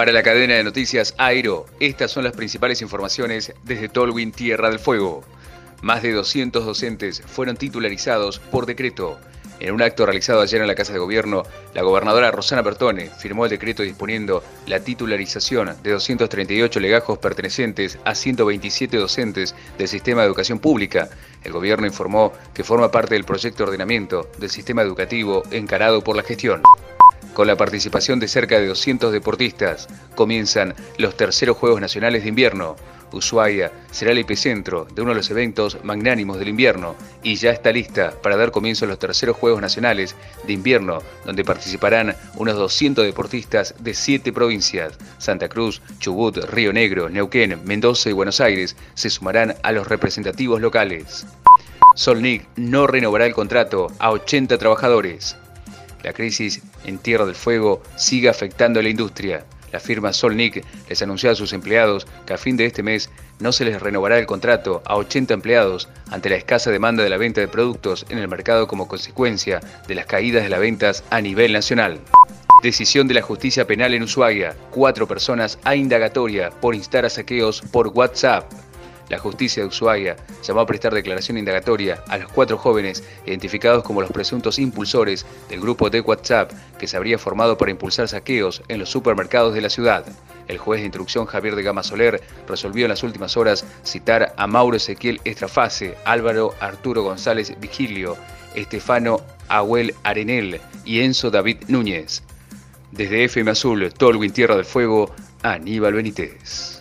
Para la cadena de noticias Airo, estas son las principales informaciones desde Tolwyn Tierra del Fuego. Más de 200 docentes fueron titularizados por decreto. En un acto realizado ayer en la Casa de Gobierno, la gobernadora Rosana Bertone firmó el decreto disponiendo la titularización de 238 legajos pertenecientes a 127 docentes del sistema de educación pública. El gobierno informó que forma parte del proyecto de ordenamiento del sistema educativo encarado por la gestión. Con la participación de cerca de 200 deportistas, comienzan los terceros Juegos Nacionales de Invierno. Ushuaia será el epicentro de uno de los eventos magnánimos del invierno y ya está lista para dar comienzo a los terceros Juegos Nacionales de Invierno, donde participarán unos 200 deportistas de siete provincias. Santa Cruz, Chubut, Río Negro, Neuquén, Mendoza y Buenos Aires se sumarán a los representativos locales. Solnic no renovará el contrato a 80 trabajadores. La crisis en Tierra del Fuego sigue afectando a la industria. La firma Solnic les anunció a sus empleados que a fin de este mes no se les renovará el contrato a 80 empleados ante la escasa demanda de la venta de productos en el mercado como consecuencia de las caídas de las ventas a nivel nacional. Decisión de la justicia penal en Ushuaia. Cuatro personas a indagatoria por instar a saqueos por WhatsApp. La justicia de Ushuaia llamó a prestar declaración indagatoria a los cuatro jóvenes identificados como los presuntos impulsores del grupo de WhatsApp que se habría formado para impulsar saqueos en los supermercados de la ciudad. El juez de instrucción Javier de Gama Soler resolvió en las últimas horas citar a Mauro Ezequiel Estrafase, Álvaro Arturo González Vigilio, Estefano Abuel Arenel y Enzo David Núñez. Desde FM Azul, Tolwin Tierra del Fuego, Aníbal Benítez.